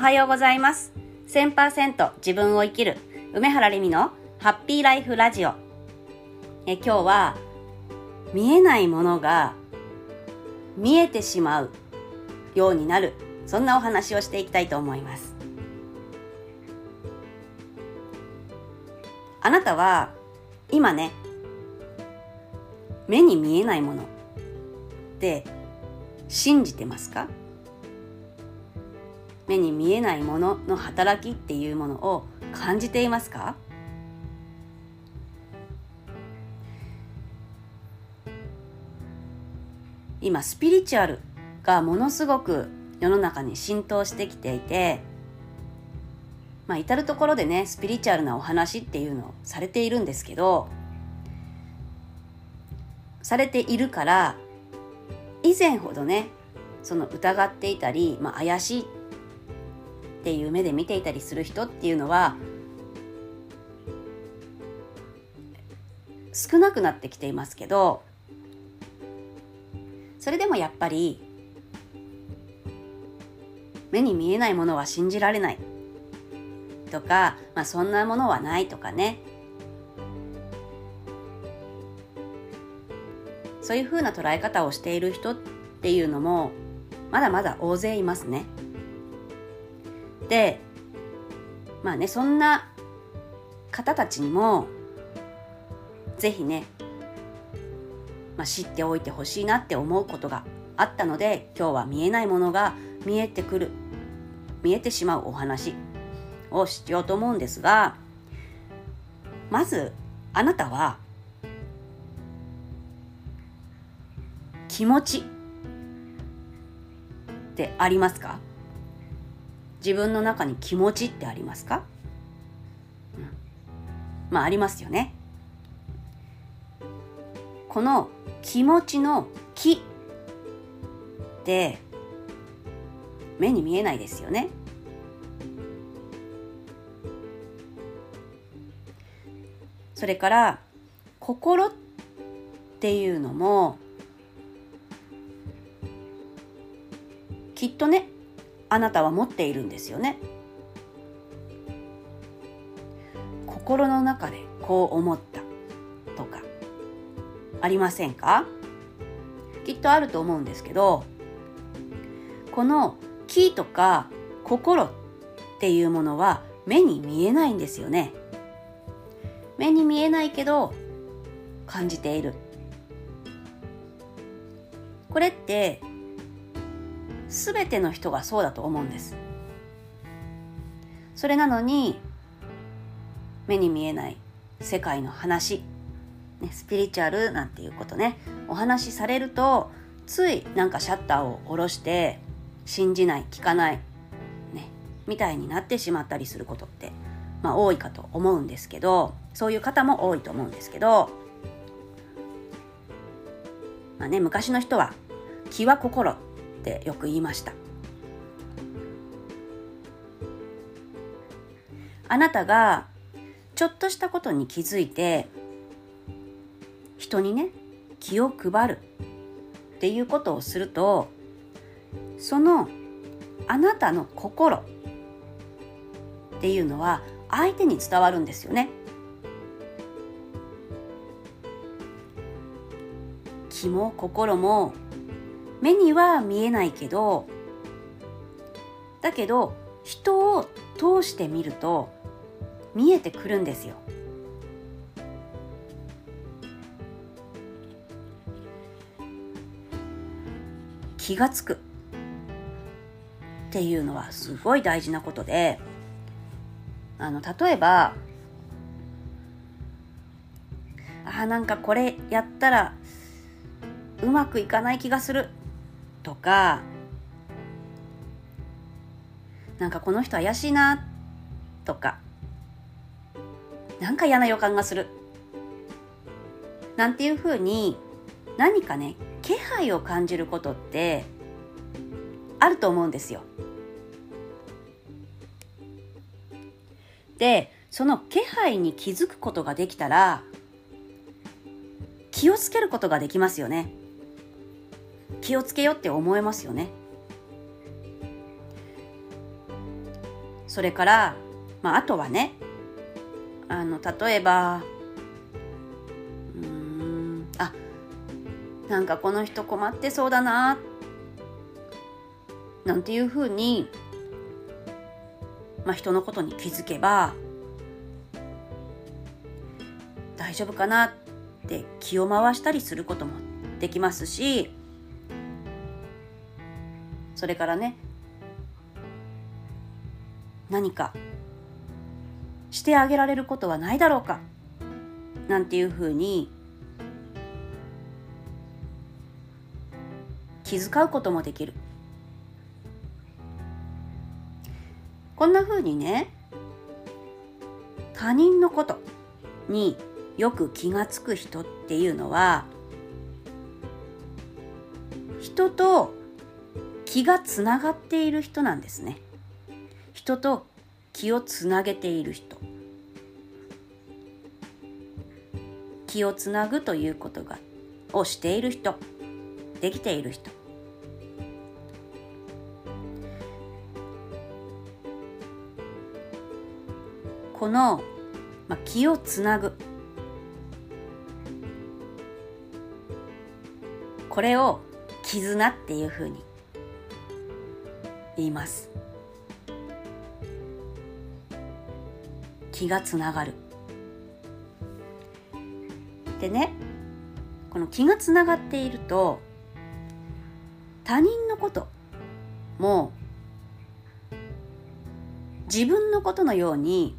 はようございます。1000%自分を生きる梅原レミのハッピーライフラジオ。え今日は見えないものが見えてしまうようになる。そんなお話をしていきたいと思います。あなたは今ね、目に見えないものって信じてますか？目に見えないものの働きっていうものを感じていますか？今スピリチュアルがものすごく世の中に浸透してきていてまあ至る所でねスピリチュアルなお話っていうのをされているんですけどされているから以前ほどねその疑っていたり、まあ、怪しいっていう目で見ていたりする人っていうのは少なくなってきていますけどそれでもやっぱり目に見えないものは信じられないとか、まあ、そんなものはないとかねそういうふうな捉え方をしている人っていうのもまだまだ大勢いますね。でまあねそんな方たちにもぜひね、まあ、知っておいてほしいなって思うことがあったので今日は見えないものが見えてくる見えてしまうお話をしようと思うんですがまずあなたは気持ちってありますか？自分の中に気持ちってありますか、うん、まあありますよね。この気持ちの気って目に見えないですよね。それから心っていうのもきっとねあなたは持っているんですよね。心の中でこう思ったとかありませんか？きっとあると思うんですけどこの気とか心っていうものは目に見えないんですよね。目に見えないけど感じている。これって全ての人がそうだと思うんです。それなのに目に見えない世界の話、ね、スピリチュアルなんていうことねお話しされるとついなんかシャッターを下ろして信じない聞かない、ね、みたいになってしまったりすることって、まあ、多いかと思うんですけどそういう方も多いと思うんですけど、まあね、昔の人は気は心ってよく言いましたあなたがちょっとしたことに気づいて人にね気を配るっていうことをするとそのあなたの心っていうのは相手に伝わるんですよね。気も心も目には見えないけどだけど人を通してみると見えてくるんですよ。気がつくっていうのはすごい大事なことであの例えばあなんかこれやったらうまくいかない気がするとかなんかこの人怪しいなとかなんか嫌な予感がするなんていうふうに何かね気配を感じることってあると思うんですよ。でその気配に気づくことができたら気をつけることができますよね。気をつけようって思えますよね。それから、まあ、あとはねあの例えばうんあなんかこの人困ってそうだななんていうふうに、まあ、人のことに気づけば大丈夫かなって気を回したりすることもできますしそれからね何かしてあげられることはないだろうかなんていうふうに気遣うこともできる。こんなふうにね他人のことによく気がつく人っていうのは人と気がつながっている人なんですね。人と気をつなげている人。気をつなぐということがをしている人。できている人。この、まあ、気をつなぐ。これを絆っていうふうに言います。気がつながる。でねこの気がつながっていると他人のことも自分のことのように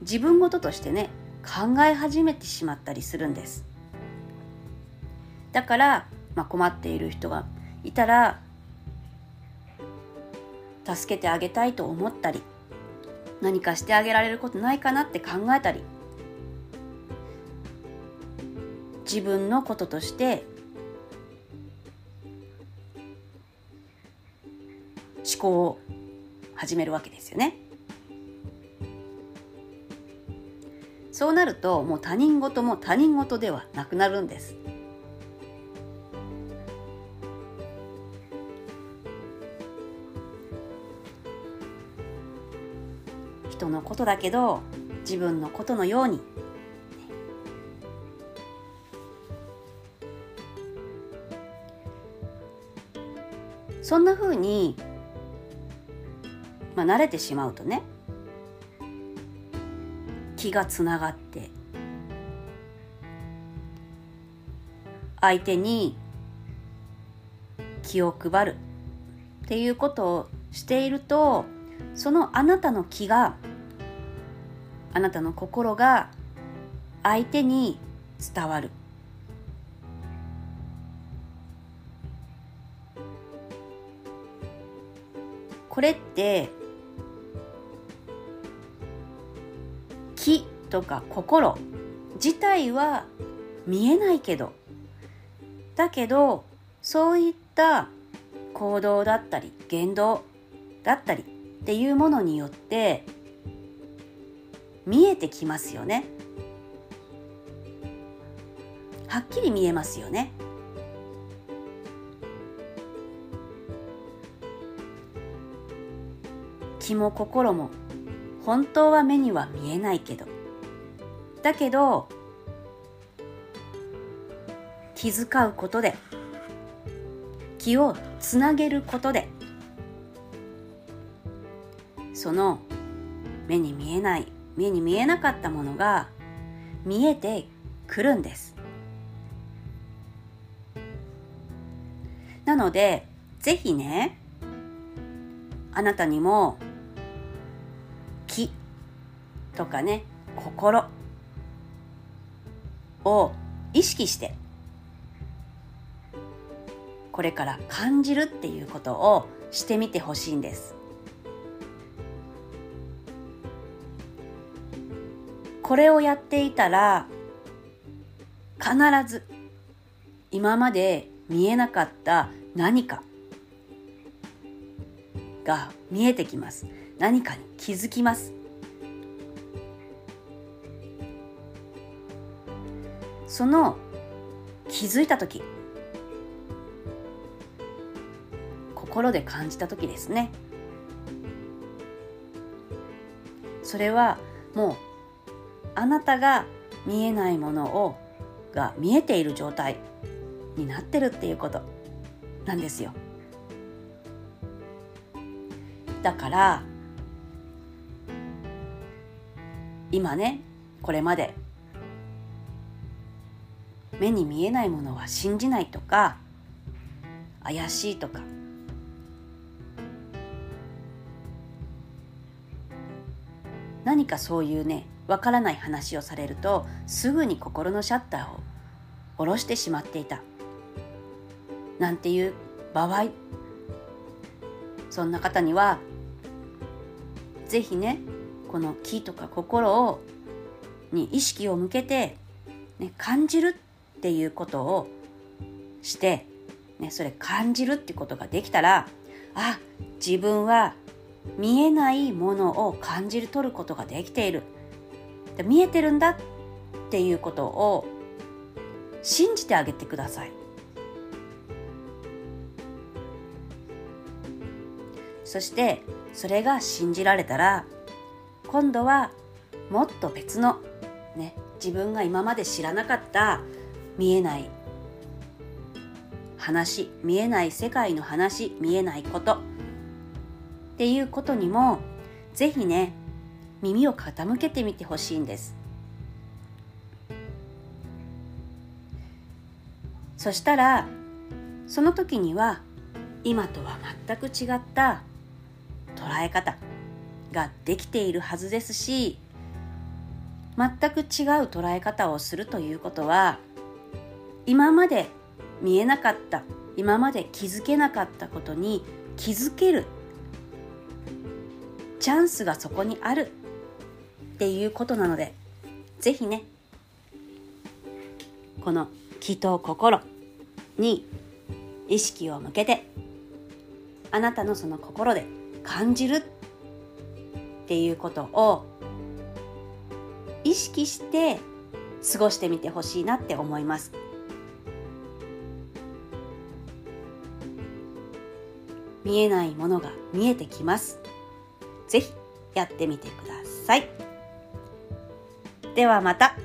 自分事としてね考え始めてしまったりするんです。だから、まあ、困っている人がいたら助けてあげたいと思ったり何かしてあげられることないかなって考えたり自分のこととして思考を始めるわけですよね。そうなるともう他人事も他人事ではなくなるんです。人のことだけど自分のことのように。そんなふうに、まあ、慣れてしまうとね気がつながって相手に気を配るっていうことをしているとそのあなたの気があなたの心が相手に伝わる。これって気とか心自体は見えないけどだけどそういった行動だったり言動だったりっていうものによって見えてきますよね。はっきり見えますよね。気も心も本当は目には見えないけど。だけど気遣うことで気をつなげることでその目に見えない目に見えなかったものが見えてくるんです。なのでぜひねあなたにも気とかね心を意識してこれから感じるっていうことをしてみてほしいんです。これをやっていたら必ず今まで見えなかった何かが見えてきます。何かに気づきます。その気づいた時心で感じた時ですね。それはもうあなたが見えないものをが見えている状態になってるっていうことなんですよ。だから今ねこれまで目に見えないものは信じないとか怪しいとかかそういうねわからない話をされるとすぐに心のシャッターを下ろしてしまっていた。なんていう場合。そんな方には是非ねこの気とか心をに意識を向けて、ね、感じるっていうことをして、ね、それ感じるってことができたらあ自分は見えないものを感じ取ることができている。見えてるんだっていうことを信じてあげてください。そしてそれが信じられたら今度はもっと別のね自分が今まで知らなかった見えない話見えない世界の話見えないことっていうことにもぜひね耳を傾けてみてほしいんです。そしたらその時には今とは全く違った捉え方ができているはずですし全く違う捉え方をするということは今まで見えなかった今まで気づけなかったことに気づけるチャンスがそこにあるっていうことなので是非ねこの気と心に意識を向けてあなたのその心で感じるっていうことを意識して過ごしてみてほしいなって思います。見えないものが見えてきます。ぜひやってみてください。ではまた。